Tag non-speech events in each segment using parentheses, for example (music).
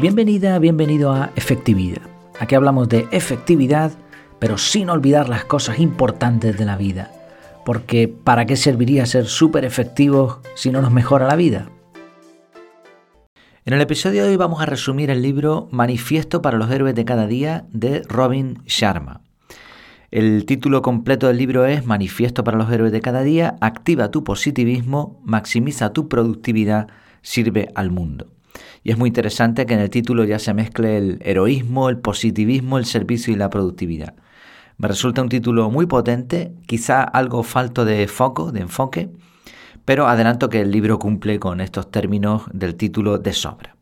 Bienvenida, bienvenido a Efectividad. Aquí hablamos de efectividad, pero sin olvidar las cosas importantes de la vida. Porque ¿para qué serviría ser súper efectivos si no nos mejora la vida? En el episodio de hoy vamos a resumir el libro Manifiesto para los héroes de cada día de Robin Sharma. El título completo del libro es Manifiesto para los héroes de cada día, activa tu positivismo, maximiza tu productividad, sirve al mundo. Y es muy interesante que en el título ya se mezcle el heroísmo, el positivismo, el servicio y la productividad. Me resulta un título muy potente, quizá algo falto de foco, de enfoque, pero adelanto que el libro cumple con estos términos del título de sobra.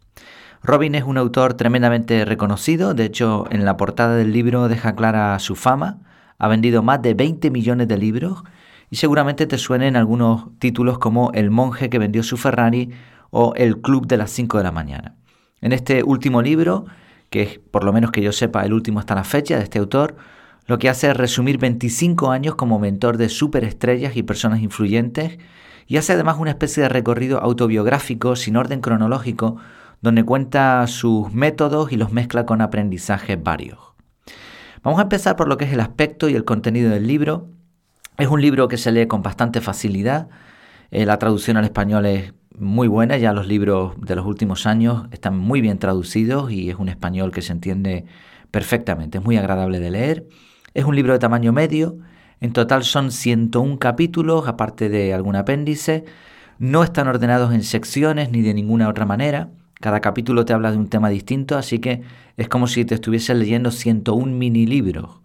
Robin es un autor tremendamente reconocido, de hecho en la portada del libro deja clara su fama, ha vendido más de 20 millones de libros y seguramente te suenen algunos títulos como El monje que vendió su Ferrari o El Club de las 5 de la mañana. En este último libro, que es por lo menos que yo sepa el último hasta la fecha de este autor, lo que hace es resumir 25 años como mentor de superestrellas y personas influyentes y hace además una especie de recorrido autobiográfico sin orden cronológico donde cuenta sus métodos y los mezcla con aprendizajes varios. Vamos a empezar por lo que es el aspecto y el contenido del libro. Es un libro que se lee con bastante facilidad. Eh, la traducción al español es muy buena, ya los libros de los últimos años están muy bien traducidos y es un español que se entiende perfectamente, es muy agradable de leer. Es un libro de tamaño medio, en total son 101 capítulos, aparte de algún apéndice, no están ordenados en secciones ni de ninguna otra manera, cada capítulo te habla de un tema distinto, así que es como si te estuvieses leyendo 101 mini libros.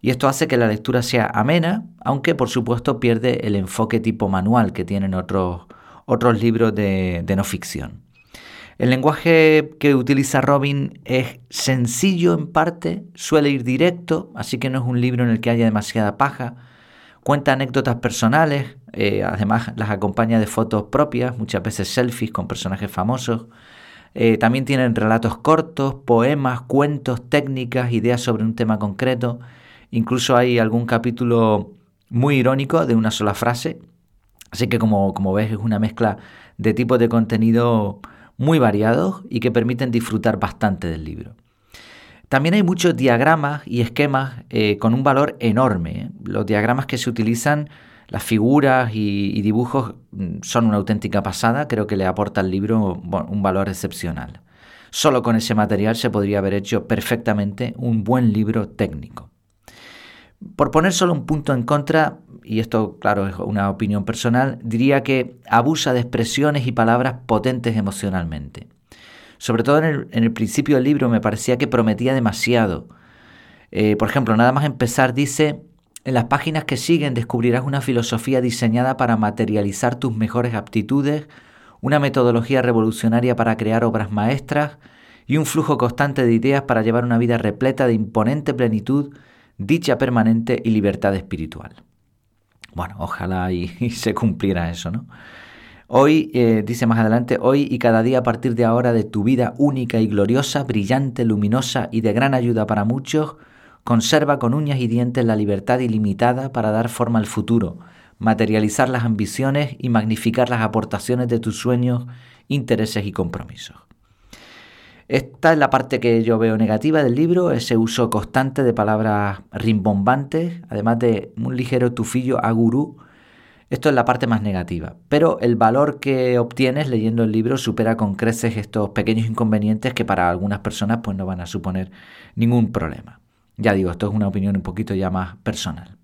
Y esto hace que la lectura sea amena, aunque por supuesto pierde el enfoque tipo manual que tienen otros otros libros de, no ficción. El lenguaje que utiliza Robin es sencillo en parte, suele ir directo, así que no es un libro en el que haya demasiada paja. Cuenta anécdotas personales, eh, además las acompaña de fotos propias, muchas veces selfies con personajes famosos. Eh, también tienen relatos cortos, poemas, cuentos, técnicas, ideas sobre un tema concreto. Incluso hay algún capítulo muy irónico de una sola frase, Así que como, como ves es una mezcla de tipos de contenido muy variados y que permiten disfrutar bastante del libro. También hay muchos diagramas y esquemas eh, con un valor enorme. ¿eh? Los diagramas que se utilizan, las figuras y, dibujos mm, son una auténtica pasada, creo que le aporta al libro un valor excepcional. Solo con ese material se podría haber hecho perfectamente un buen libro técnico. Por poner solo un punto en contra, y esto claro es una opinión personal, diría que abusa de expresiones y palabras potentes emocionalmente. Sobre todo en el, principio del libro me parecía que prometía demasiado. Eh, por ejemplo, nada más empezar dice, en las páginas que siguen descubrirás una filosofía diseñada para materializar tus mejores aptitudes, una metodología revolucionaria para crear obras maestras y un flujo constante de ideas para llevar una vida repleta de imponente plenitud dicha permanente y libertad espiritual. Bueno, ojalá (laughs) y, se cumpliera eso, ¿no? Hoy, eh, dice más adelante, hoy y cada día a partir de ahora de tu vida única y gloriosa, brillante, luminosa y de gran ayuda para muchos, conserva con uñas y dientes la libertad ilimitada para dar forma al futuro, materializar las ambiciones y magnificar las aportaciones de tus sueños, intereses y compromisos. Esta es la parte que yo veo negativa del libro, ese uso constante de palabras rimbombantes, además de un ligero tufillo a gurú. Esto es la parte más negativa, pero el valor que obtienes leyendo el libro supera con creces estos pequeños inconvenientes que para algunas personas pues no van a suponer ningún problema. Ya digo, esto es una opinión un poquito ya más personal.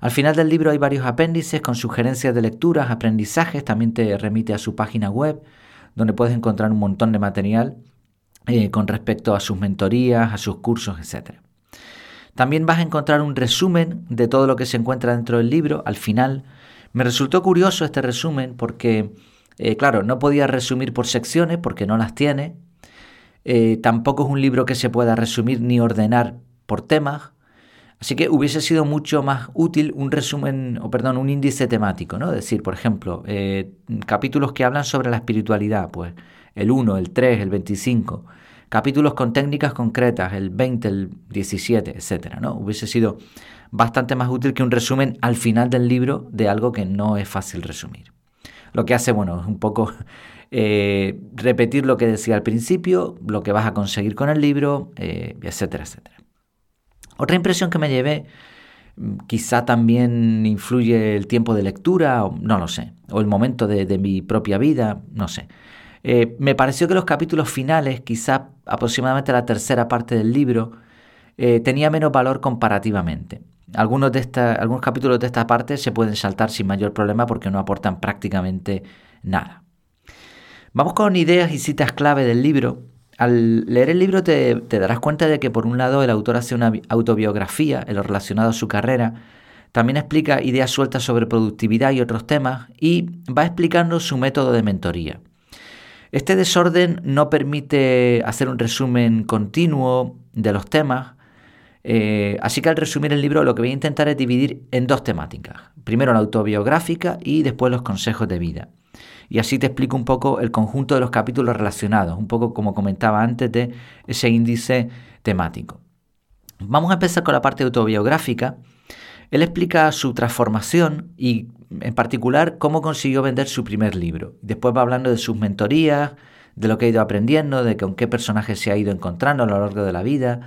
Al final del libro hay varios apéndices con sugerencias de lecturas, aprendizajes, también te remite a su página web, donde puedes encontrar un montón de material eh, con respecto a sus mentorías, a sus cursos, etc. También vas a encontrar un resumen de todo lo que se encuentra dentro del libro al final. Me resultó curioso este resumen porque, eh, claro, no podía resumir por secciones porque no las tiene. Eh, tampoco es un libro que se pueda resumir ni ordenar por temas. Así que hubiese sido mucho más útil un resumen, o perdón, un índice temático, ¿no? Es decir, por ejemplo, capítulos que hablan sobre la espiritualidad, pues el 1, el 3, el 25, capítulos con técnicas concretas, el 20, el 17, etc. ¿no? Hubiese sido bastante más útil que un resumen al final del libro de algo que no es fácil resumir. lo que hace, bueno, es un poco eh, repetir lo que decía al principio, lo que vas a conseguir con el libro, eh, etcétera, etcétera. Otra impresión que me llevé, mm, quizá también influye el tiempo de lectura, no lo sé, o el momento de, mi propia vida, no sé. Eh, me pareció que los capítulos finales, quizá aproximadamente la tercera parte del libro, tenía menos valor comparativamente. Algunos, de algunos capítulos de esta parte se pueden saltar sin mayor problema porque no aportan prácticamente nada. Vamos con ideas y citas clave del libro. Al leer el libro te, darás cuenta de que por un lado el autor hace una autobiografía en lo relacionado a su carrera, también explica ideas sueltas sobre productividad y otros temas y va explicando su método de mentoría. Este desorden no permite hacer un resumen continuo de los temas, eh, así que al resumir el libro lo que voy a intentar es dividir en dos temáticas. Primero la autobiográfica y después los consejos de vida. Y así te explico un poco el conjunto de los capítulos relacionados, un poco como comentaba antes de ese índice temático. Vamos a empezar con la parte autobiográfica. Él explica su transformación y en particular cómo consiguió vender su primer libro. Después va hablando de sus mentorías, de lo que ha ido aprendiendo, de con qué personajes se ha ido encontrando a lo largo de la vida,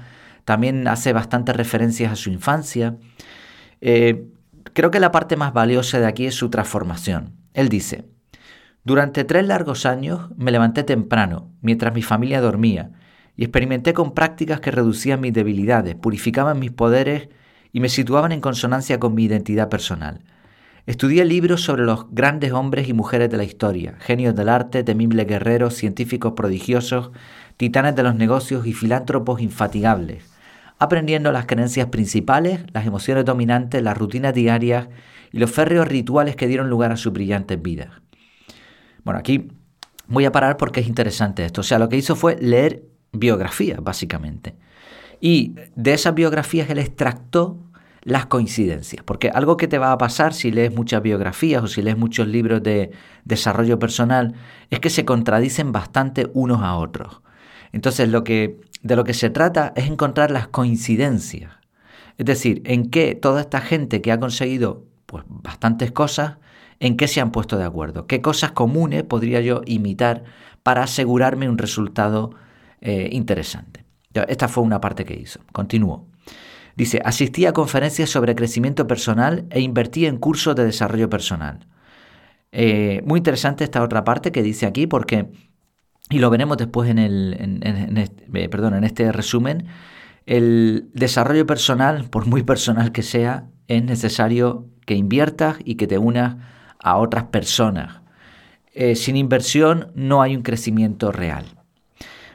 también hace bastantes referencias a su infancia. Eh, creo que la parte más valiosa de aquí es su transformación. Él dice, durante tres largos años me levanté temprano, mientras mi familia dormía, y experimenté con prácticas que reducían mis debilidades, purificaban mis poderes y me situaban en consonancia con mi identidad personal. Estudié libros sobre los grandes hombres y mujeres de la historia, genios del arte, temibles guerreros, científicos prodigiosos, titanes de los negocios y filántropos infatigables, aprendiendo las creencias principales, las emociones dominantes, las rutinas diarias y los férreos rituales que dieron lugar a sus brillantes vidas. Bueno, aquí voy a parar porque es interesante esto. O sea, lo que hizo fue leer biografías, básicamente. Y de esas biografías él extractó las coincidencias, porque algo que te va a pasar si lees muchas biografías o si lees muchos libros de desarrollo personal es que se contradicen bastante unos a otros. Entonces, lo que de lo que se trata es encontrar las coincidencias. Es decir, en qué toda esta gente que ha conseguido pues, bastantes cosas, en qué se han puesto de acuerdo, qué cosas comunes podría yo imitar para asegurarme un resultado eh, interesante. Esta fue una parte que hizo. Continúo. Dice, asistí a conferencias sobre crecimiento personal e invertí en cursos de desarrollo personal. Eh, muy interesante esta otra parte que dice aquí porque y lo veremos después en, el, este, perdón, en este resumen, el desarrollo personal, por muy personal que sea, es necesario que inviertas y que te unas a otras personas. Eh, sin inversión no hay un crecimiento real.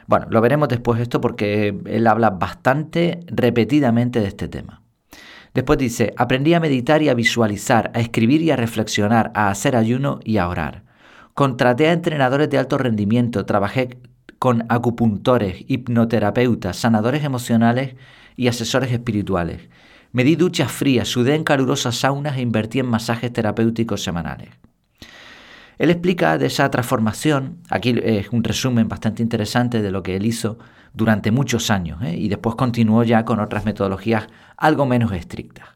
Bueno, lo veremos después esto porque él habla bastante repetidamente de este tema. Después dice, aprendí a meditar y a visualizar, a escribir y a reflexionar, a hacer ayuno y a orar. Contraté a entrenadores de alto rendimiento, trabajé con acupuntores, hipnoterapeutas, sanadores emocionales y asesores espirituales. Me di duchas frías, sudé en calurosas saunas e invertí en masajes terapéuticos semanales. Él explica de esa transformación, aquí es un resumen bastante interesante de lo que él hizo durante muchos años ¿eh? y después continuó ya con otras metodologías algo menos estrictas.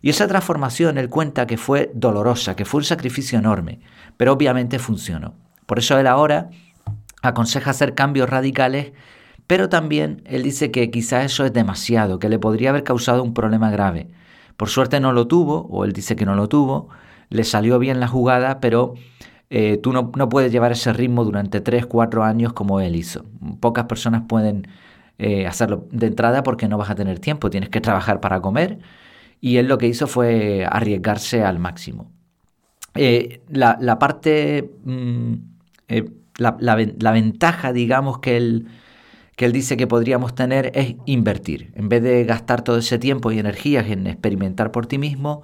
Y esa transformación él cuenta que fue dolorosa, que fue un sacrificio enorme, pero obviamente funcionó. Por eso él ahora aconseja hacer cambios radicales, pero también él dice que quizás eso es demasiado, que le podría haber causado un problema grave. Por suerte no lo tuvo, o él dice que no lo tuvo, le salió bien la jugada, pero eh, tú no, puedes llevar ese ritmo durante 3, 4 años como él hizo. Pocas personas pueden eh, hacerlo de entrada porque no vas a tener tiempo, tienes que trabajar para comer, y él lo que hizo fue arriesgarse al máximo. Eh, la, parte, mm, eh, la, ventaja, digamos, que él, que él dice que podríamos tener es invertir. En vez de gastar todo ese tiempo y energías en experimentar por ti mismo,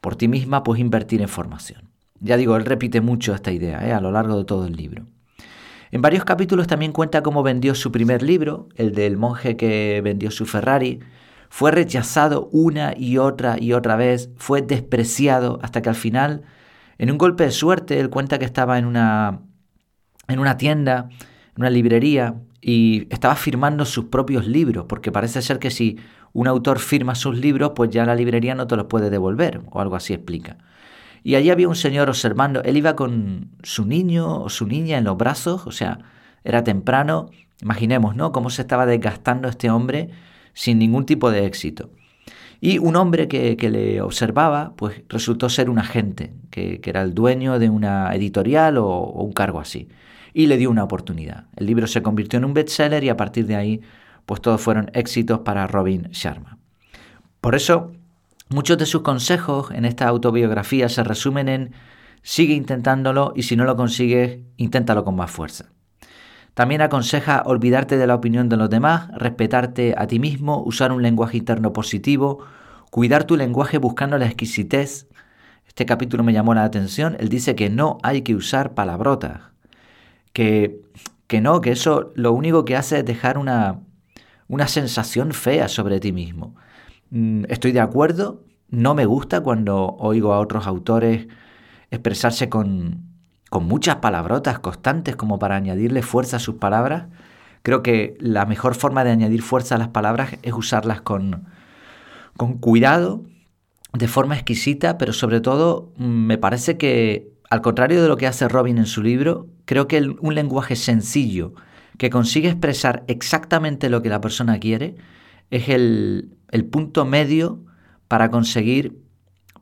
por ti misma, pues invertir en formación. Ya digo, él repite mucho esta idea eh, a lo largo de todo el libro. En varios capítulos también cuenta cómo vendió su primer libro, el del monje que vendió su Ferrari, fue rechazado una y otra y otra vez, fue despreciado hasta que al final, en un golpe de suerte, él cuenta que estaba en una, en una tienda, en una librería, y estaba firmando sus propios libros, porque parece ser que si un autor firma sus libros, pues ya la librería no te los puede devolver, o algo así explica. Y allí había un señor observando, él iba con su niño o su niña en los brazos, o sea, era temprano, imaginemos, ¿no? Cómo se estaba desgastando este hombre sin ningún tipo de éxito. Y un hombre que, le observaba, pues resultó ser un agente, que, era el dueño de una editorial o, o, un cargo así. Y le dio una oportunidad. El libro se convirtió en un bestseller y a partir de ahí, pues todos fueron éxitos para Robin Sharma. Por eso, muchos de sus consejos en esta autobiografía se resumen en sigue intentándolo y si no lo consigues, inténtalo con más fuerza. También aconseja olvidarte de la opinión de los demás, respetarte a ti mismo, usar un lenguaje interno positivo, cuidar tu lenguaje buscando la exquisitez. Este capítulo me llamó la atención. Él dice que no hay que usar palabrotas, que, que no, que eso lo único que hace es dejar una, una sensación fea sobre ti mismo. Mm, estoy de acuerdo, no me gusta cuando oigo a otros autores expresarse con, con muchas palabrotas constantes como para añadirle fuerza a sus palabras, creo que la mejor forma de añadir fuerza a las palabras es usarlas con, con cuidado, de forma exquisita, pero sobre todo mm, me parece que, al contrario de lo que hace Robin en su libro, creo que un lenguaje sencillo que consigue expresar exactamente lo que la persona quiere es el, el punto medio para conseguir,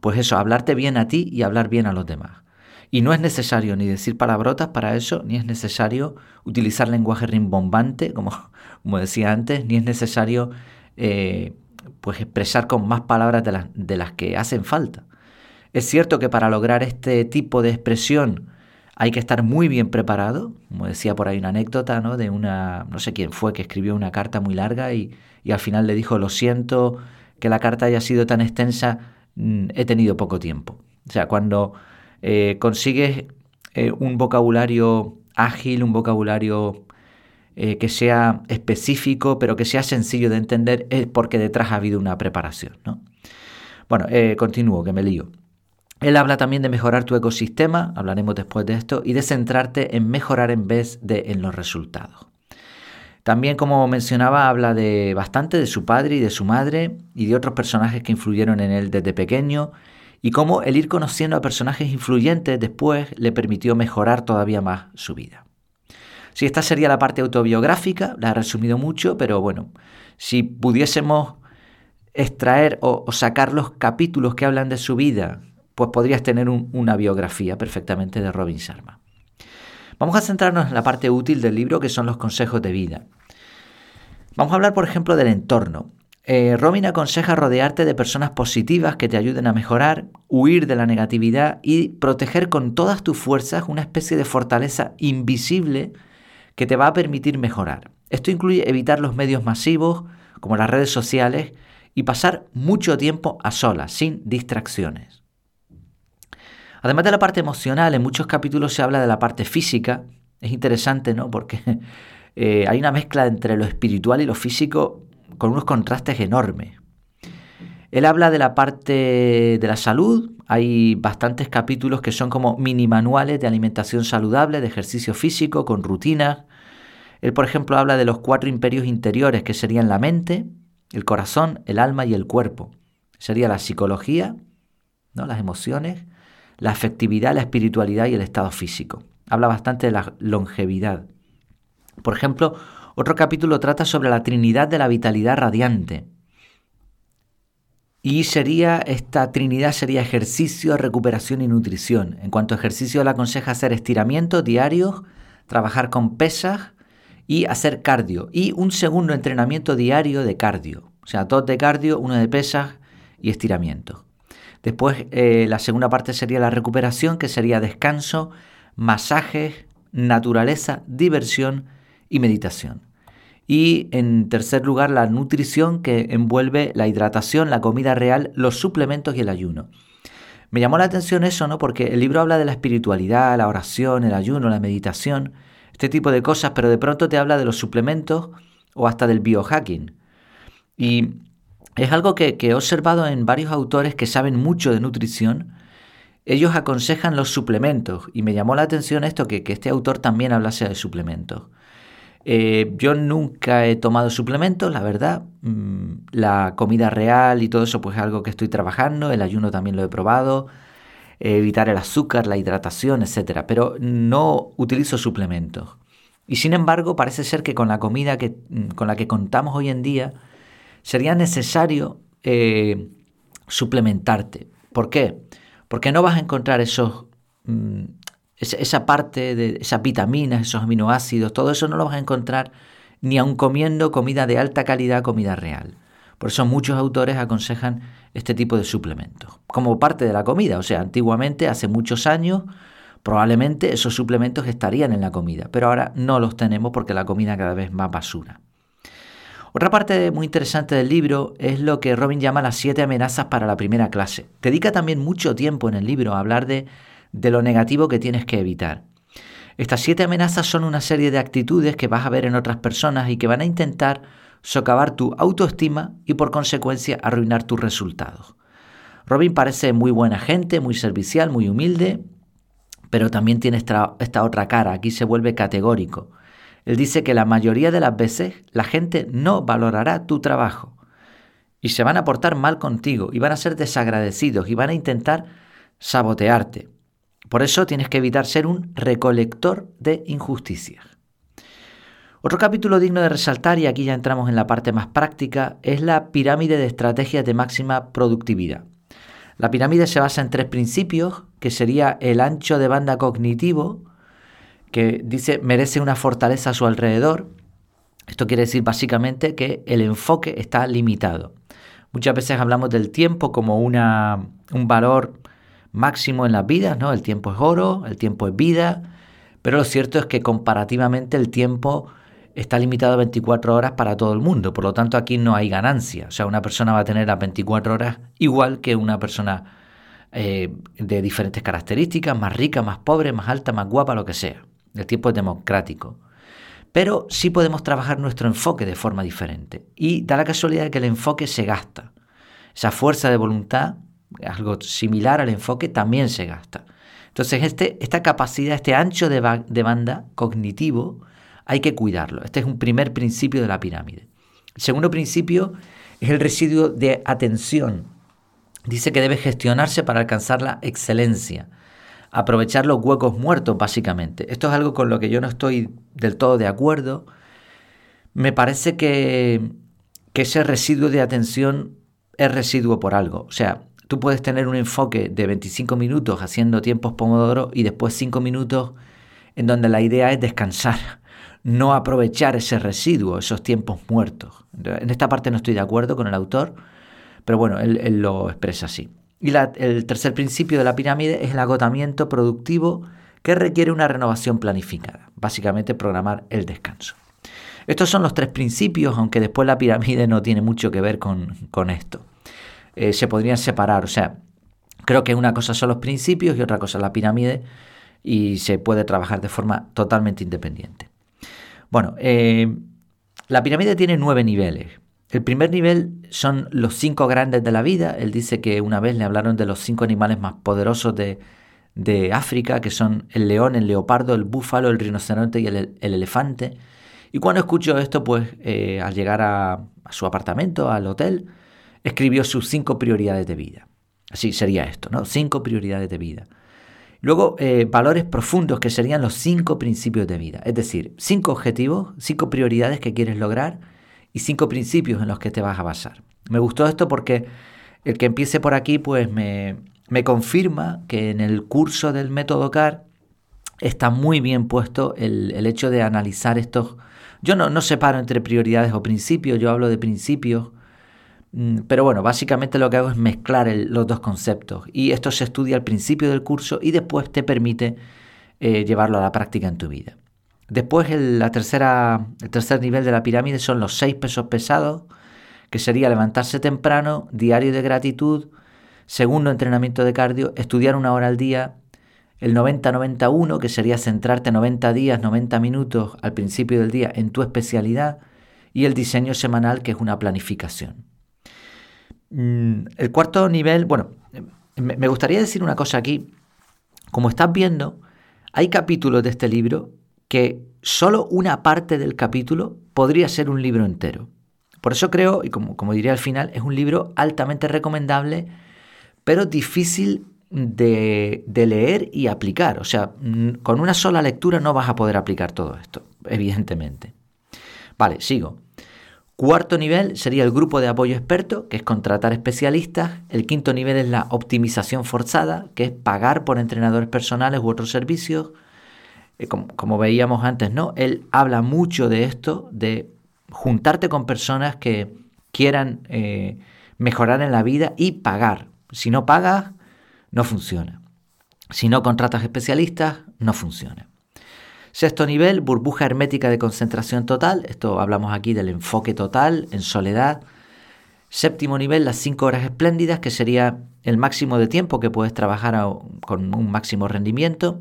pues eso, hablarte bien a ti y hablar bien a los demás. Y no es necesario ni decir palabrotas para eso, ni es necesario utilizar lenguaje rimbombante, como, (laughs) como decía antes, ni es necesario eh, pues expresar con más palabras de las, de las que hacen falta. Es cierto que para lograr este tipo de expresión hay que estar muy bien preparado, como decía por ahí una anécdota, ¿no? De una, no sé quién fue, que escribió una carta muy larga y, y al final le dijo, lo siento que la carta haya sido tan extensa, mm, he tenido poco tiempo. O sea, cuando eh, consigues eh, un vocabulario ágil, un vocabulario eh, que sea específico, pero que sea sencillo de entender, es porque detrás ha habido una preparación. ¿no? Bueno, continúo, que me lío. Él habla también de mejorar tu ecosistema, hablaremos después de esto, y de centrarte en mejorar en vez de en los resultados. También, como mencionaba, habla de bastante de su padre y de su madre y de otros personajes que influyeron en él desde pequeño y cómo el ir conociendo a personajes influyentes después le permitió mejorar todavía más su vida. Si esta sería la parte autobiográfica, la he resumido mucho, pero bueno, si pudiésemos extraer o, sacar los capítulos que hablan de su vida, pues podrías tener una biografía perfectamente de Robin Sharma. Vamos a centrarnos en la parte útil del libro, que son los consejos de vida. Vamos a hablar, por ejemplo, del entorno. Eh, Robin aconseja rodearte de personas positivas que te ayuden a mejorar, huir de la negatividad y proteger con todas tus fuerzas una especie de fortaleza invisible que te va a permitir mejorar. Esto incluye evitar los medios masivos, como las redes sociales, y pasar mucho tiempo a solas, sin distracciones. Además de la parte emocional, en muchos capítulos se habla de la parte física. Es interesante, ¿no? Porque (laughs) eh, hay una mezcla entre lo espiritual y lo físico con unos contrastes enormes. Él habla de la parte de la salud, hay bastantes capítulos que son como mini manuales de alimentación saludable, de ejercicio físico, con rutinas. Él, por ejemplo, habla de los cuatro imperios interiores, que serían la mente, el corazón, el alma y el cuerpo. Sería la psicología, ¿no? las emociones, la afectividad, la espiritualidad y el estado físico. Habla bastante de la longevidad. Por ejemplo, otro capítulo trata sobre la Trinidad de la Vitalidad Radiante. Y sería, esta Trinidad sería ejercicio, recuperación y nutrición. En cuanto a ejercicio, le aconseja hacer estiramientos diarios, trabajar con pesas y hacer cardio. Y un segundo entrenamiento diario de cardio. O sea, dos de cardio, uno de pesas y estiramientos. Después, eh, la segunda parte sería la recuperación, que sería descanso, masajes, naturaleza, diversión y meditación. Y en tercer lugar, la nutrición que envuelve la hidratación, la comida real, los suplementos y el ayuno. Me llamó la atención eso, ¿no? Porque el libro habla de la espiritualidad, la oración, el ayuno, la meditación, este tipo de cosas, pero de pronto te habla de los suplementos o hasta del biohacking. Y es algo que, he observado en varios autores que saben mucho de nutrición. Ellos aconsejan los suplementos y me llamó la atención esto, que, este autor también hablase de suplementos. Eh, yo nunca he tomado suplementos, la verdad. Mm, la comida real y todo eso, pues es algo que estoy trabajando. El ayuno también lo he probado. evitar el azúcar, la hidratación, etc. Pero no utilizo suplementos. Y sin embargo, parece ser que con la comida que, con la que contamos hoy en día, sería necesario eh, suplementarte. ¿Por qué? Porque no vas a encontrar esos, mm, esa parte de esas vitaminas, esos aminoácidos, todo eso no lo vas a encontrar ni aun comiendo comida de alta calidad, comida real. Por eso muchos autores aconsejan este tipo de suplementos, como parte de la comida. O sea, antiguamente, hace muchos años, probablemente esos suplementos estarían en la comida, pero ahora no los tenemos porque la comida cada vez más basura. Otra parte muy interesante del libro es lo que Robin llama las siete amenazas para la primera clase. Dedica también mucho tiempo en el libro a hablar de, lo negativo que tienes que evitar. Estas siete amenazas son una serie de actitudes que vas a ver en otras personas y que van a intentar socavar tu autoestima y por consecuencia arruinar tus resultados. Robin parece muy buena gente, muy servicial, muy humilde, pero también tiene esta otra cara, aquí se vuelve categórico. Él dice que la mayoría de las veces la gente no valorará tu trabajo y se van a portar mal contigo y van a ser desagradecidos y van a intentar sabotearte. Por eso tienes que evitar ser un recolector de injusticias. Otro capítulo digno de resaltar, y aquí ya entramos en la parte más práctica, es la pirámide de estrategias de máxima productividad. La pirámide se basa en tres principios, que sería el ancho de banda cognitivo, que dice merece una fortaleza a su alrededor. Esto quiere decir básicamente que el enfoque está limitado. Muchas veces hablamos del tiempo como una, un valor máximo en las vidas, ¿no? El tiempo es oro, el tiempo es vida, pero lo cierto es que comparativamente el tiempo está limitado a 24 horas para todo el mundo, por lo tanto aquí no hay ganancia, o sea, una persona va a tener las 24 horas igual que una persona eh, de diferentes características, más rica, más pobre, más alta, más guapa, lo que sea. El tiempo es democrático. Pero sí podemos trabajar nuestro enfoque de forma diferente. Y da la casualidad de que el enfoque se gasta. Esa fuerza de voluntad algo similar al enfoque, también se gasta. Entonces, este, esta capacidad, este ancho de, banda cognitivo, hay que cuidarlo. Este es un primer principio de la pirámide. El segundo principio es el residuo de atención. Dice que debe gestionarse para alcanzar la excelencia, aprovechar los huecos muertos, básicamente. Esto es algo con lo que yo no estoy del todo de acuerdo. Me parece que, que ese residuo de atención es residuo por algo. O sea, Tú puedes tener un enfoque de 25 minutos haciendo tiempos pomodoro y después 5 minutos en donde la idea es descansar, (laughs) no aprovechar ese residuo, esos tiempos muertos. En esta parte no estoy de acuerdo con el autor, pero bueno, él, lo expresa así. Y el tercer principio de la pirámide es el agotamiento productivo que requiere una renovación planificada, básicamente programar el descanso. Estos son los tres principios, aunque después la pirámide no tiene mucho que ver con, con esto. Eh, se podrían separar. O sea, creo que una cosa son los principios y otra cosa la pirámide y se puede trabajar de forma totalmente independiente. Bueno, eh, la pirámide tiene nueve niveles. El primer nivel son los cinco grandes de la vida. Él dice que una vez le hablaron de los cinco animales más poderosos de, África, que son el león, el leopardo, el búfalo, el rinoceronte y el, elefante. Y cuando escucho esto, pues eh, al llegar a, a, su apartamento, al hotel, escribió sus cinco prioridades de vida. Así sería esto, ¿no? Cinco prioridades de vida. Luego, eh, valores profundos que serían los cinco principios de vida. Es decir, cinco objetivos, cinco prioridades que quieres lograr y cinco principios en los que te vas a basar. Me gustó esto porque el que empiece por aquí, pues me, confirma que en el curso del método CAR está muy bien puesto el, el hecho de analizar estos... Yo no, no separo entre prioridades o principios, yo hablo de principios Mm, pero bueno, básicamente lo que hago es mezclar los dos conceptos y esto se estudia al principio del curso y después te permite eh, llevarlo a la práctica en tu vida. Después el, la tercera, el tercer nivel de la pirámide son los seis pesos pesados, que sería levantarse temprano, diario de gratitud, segundo entrenamiento de cardio, estudiar una hora al día, el 90-91, que sería centrarte 90 días, 90 minutos al principio del día en tu especialidad, y el diseño semanal, que es una planificación. Mm, el cuarto nivel, bueno, me gustaría decir una cosa aquí. Como estás viendo, hay capítulos de este libro que solo una parte del capítulo podría ser un libro entero. Por eso creo, y como, como diría al final, es un libro altamente recomendable, pero difícil de, de, leer y aplicar. O sea, con una sola lectura no vas a poder aplicar todo esto, evidentemente. Vale, sigo. Cuarto nivel sería el grupo de apoyo experto, que es contratar especialistas. El quinto nivel es la optimización forzada, que es pagar por entrenadores personales u otros servicios. Eh, como, veíamos antes, ¿no? Él habla mucho de esto, de juntarte con personas que quieran eh, mejorar en la vida y pagar. Si no pagas, no funciona. Si no contratas especialistas, no funciona. Sexto nivel, burbuja hermética de concentración total. Esto hablamos aquí del enfoque total en soledad. Séptimo nivel, las 5 horas espléndidas, que sería el máximo de tiempo que puedes trabajar con un máximo rendimiento.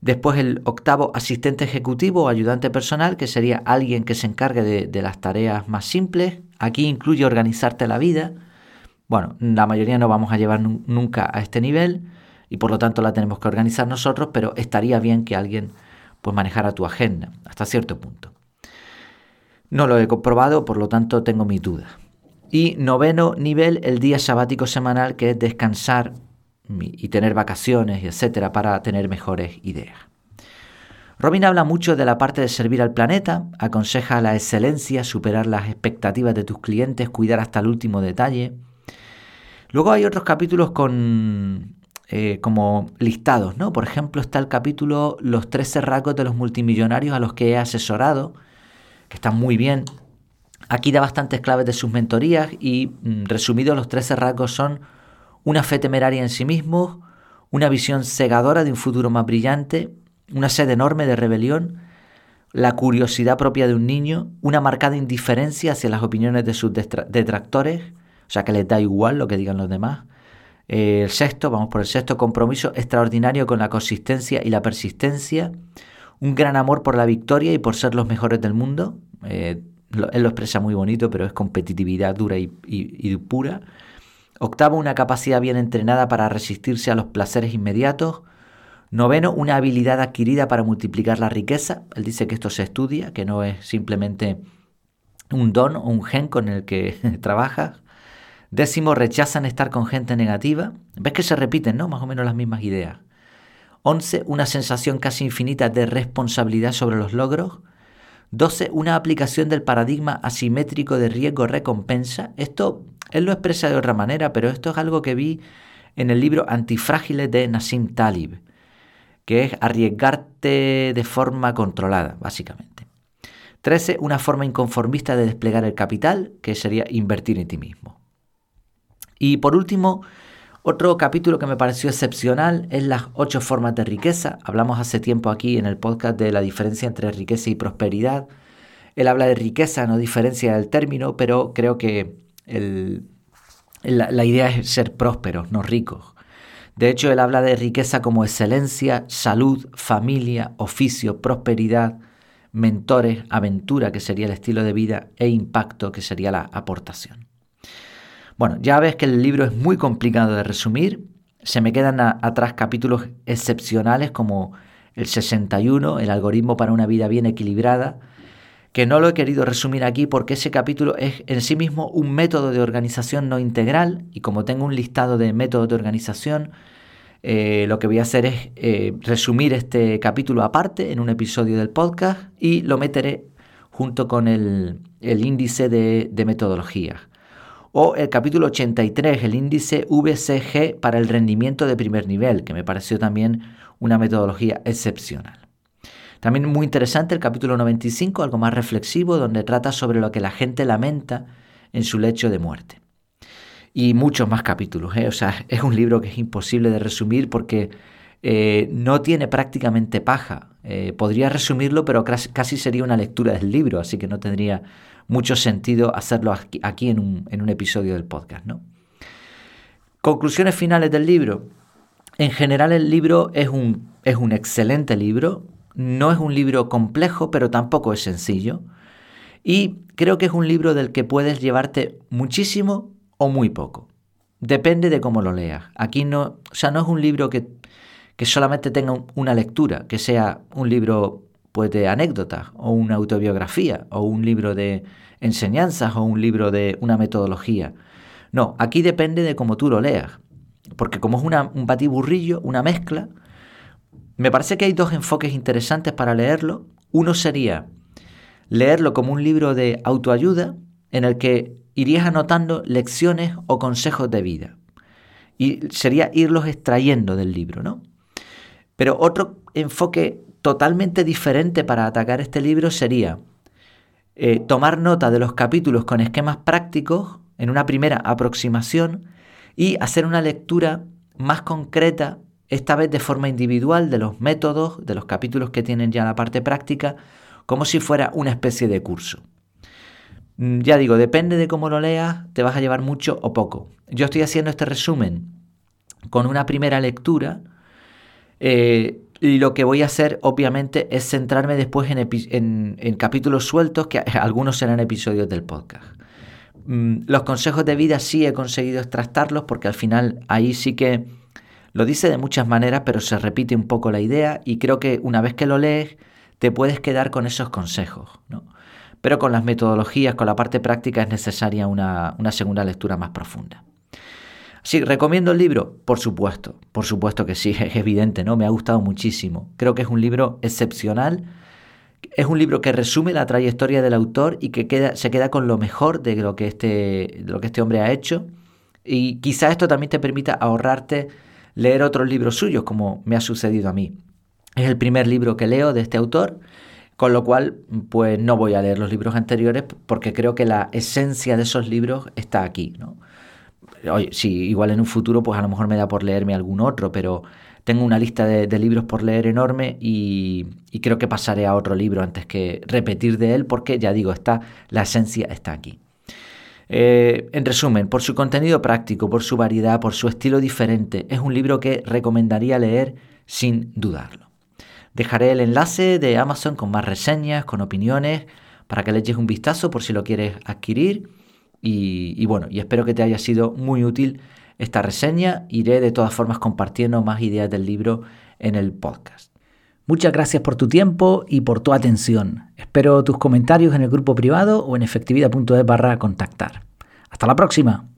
Después el octavo, asistente ejecutivo o ayudante personal, que sería alguien que se encargue de, las tareas más simples. Aquí incluye organizarte la vida. Bueno, la mayoría no vamos a llevar nunca a este nivel y por lo tanto la tenemos que organizar nosotros, pero estaría bien que alguien pues manejar a tu agenda hasta cierto punto. No lo he comprobado, por lo tanto tengo mis dudas. Y noveno nivel, el día sabático semanal, que es descansar y tener vacaciones, etcétera, para tener mejores ideas. Robin habla mucho de la parte de servir al planeta, aconseja la excelencia, superar las expectativas de tus clientes, cuidar hasta el último detalle. Luego hay otros capítulos con eh, como listados, ¿no? Por ejemplo, está el capítulo Los 13 rasgos de los multimillonarios a los que he asesorado, que están muy bien. Aquí da bastantes claves de sus mentorías y, mm, resumido, los 13 rasgos son una fe temeraria en sí mismo, una visión cegadora de un futuro más brillante, una sed enorme de rebelión, la curiosidad propia de un niño, una marcada indiferencia hacia las opiniones de sus detractores, o sea que les da igual lo que digan los demás, eh, el sexto, vamos por el sexto compromiso extraordinario con la consistencia y la persistencia. Un gran amor por la victoria y por ser los mejores del mundo. Eh, él lo expresa muy bonito, pero es competitividad dura y pura. Octavo, una capacidad bien entrenada para resistirse a los placeres inmediatos. Noveno, una habilidad adquirida para multiplicar la riqueza. Él dice que esto se estudia, que no es simplemente un don o un gen con el que (laughs) trabajas. Décimo, rechazan estar con gente negativa. Ves que se repiten, ¿no? Más o menos las mismas ideas. Once, una sensación casi infinita de responsabilidad sobre los logros. 12. Una aplicación del paradigma asimétrico de riesgo-recompensa. Esto él lo expresa de otra manera, pero esto es algo que vi en el libro Antifrágiles de Nassim Talib, que es arriesgarte de forma controlada, básicamente. 13. Una forma inconformista de desplegar el capital, que sería invertir en ti mismo. Y por último, otro capítulo que me pareció excepcional es las ocho formas de riqueza. Hablamos hace tiempo aquí en el podcast de la diferencia entre riqueza y prosperidad. Él habla de riqueza, no diferencia el término, pero creo que la, la idea es ser prósperos, no ricos. De hecho, él habla de riqueza como excelencia, salud, familia, oficio, prosperidad, mentores, aventura, que sería el estilo de vida, e impacto, que sería la aportación. Bueno, ya ves que el libro es muy complicado de resumir. Se me quedan atrás capítulos excepcionales como el 61, el algoritmo para una vida bien equilibrada, que no lo he querido resumir aquí porque ese capítulo es en sí mismo un método de organización no integral y como tengo un listado de métodos de organización, eh, lo que voy a hacer es eh, resumir este capítulo aparte en un episodio del podcast y lo meteré junto con el, índice de, de metodologías o el capítulo 83, el índice VCG para el rendimiento de primer nivel, que me pareció también una metodología excepcional. También muy interesante el capítulo 95, algo más reflexivo, donde trata sobre lo que la gente lamenta en su lecho de muerte. Y muchos más capítulos, ¿eh? o sea, (laughs) es un libro que es imposible de resumir porque eh, no tiene prácticamente paja. Eh, podría resumirlo, pero casi sería una lectura del libro, así que no tendría mucho sentido hacerlo aquí, en, un, episodio del podcast. ¿no? Conclusiones finales del libro. En general el libro es un, es un excelente libro, no es un libro complejo, pero tampoco es sencillo. Y creo que es un libro del que puedes llevarte muchísimo o muy poco. Depende de cómo lo leas. Aquí no, o sea, no es un libro que, que solamente tenga una lectura, que sea un libro de anécdotas o una autobiografía o un libro de enseñanzas o un libro de una metodología. No, aquí depende de cómo tú lo leas. porque como es un batiburrillo, una mezcla, me parece que hay dos enfoques interesantes para leerlo. Uno sería leerlo como un libro de autoayuda en el que irías anotando lecciones o consejos de vida. Y sería irlos extrayendo del libro, ¿no? Pero otro enfoque totalmente diferente para atacar este libro sería eh, tomar nota de los capítulos con esquemas prácticos en una primera aproximación y hacer una lectura más concreta, esta vez de forma individual, de los métodos, de los capítulos que tienen ya la parte práctica, como si fuera una especie de curso. Mm, ya digo, depende de cómo lo leas, te vas a llevar mucho o poco. Yo estoy haciendo este resumen con una primera lectura eh, lo que voy a hacer, obviamente, es centrarme después en, capítulos sueltos, que algunos serán episodios del podcast. Mm, los consejos de vida sí he conseguido extractarlos porque al final ahí sí que lo dice de muchas maneras, pero se repite un poco la idea y creo que una vez que lo lees te puedes quedar con esos consejos. ¿no? Pero con las metodologías, con la parte práctica es necesaria una segunda lectura más profunda. Sí, ¿recomiendo el libro? Por supuesto, por supuesto que sí, (laughs) es evidente, ¿no? Me ha gustado muchísimo. Creo que es un libro excepcional. Es un libro que resume la trayectoria del autor y que queda, se queda con lo mejor de lo, que este, de lo que este hombre ha hecho. Y quizá esto también te permita ahorrarte leer otros libros suyos, como me ha sucedido a mí. Es el primer libro que leo de este autor, con lo cual, pues no voy a leer los libros anteriores porque creo que la esencia de esos libros está aquí, ¿no? Sí, igual en un futuro pues a lo mejor me da por leerme algún otro, pero tengo una lista de, libros por leer enorme y, creo que pasaré a otro libro antes que repetir de él porque ya digo, está, la esencia está aquí. Eh, en resumen, por su contenido práctico, por su variedad, por su estilo diferente, es un libro que recomendaría leer sin dudarlo. Dejaré el enlace de Amazon con más reseñas, con opiniones, para que le eches un vistazo por si lo quieres adquirir. Y, bueno, y espero que te haya sido muy útil esta reseña. Iré de todas formas compartiendo más ideas del libro en el podcast. Muchas gracias por tu tiempo y por tu atención. Espero tus comentarios en el grupo privado o en efectividad.es barra contactar. Hasta la próxima.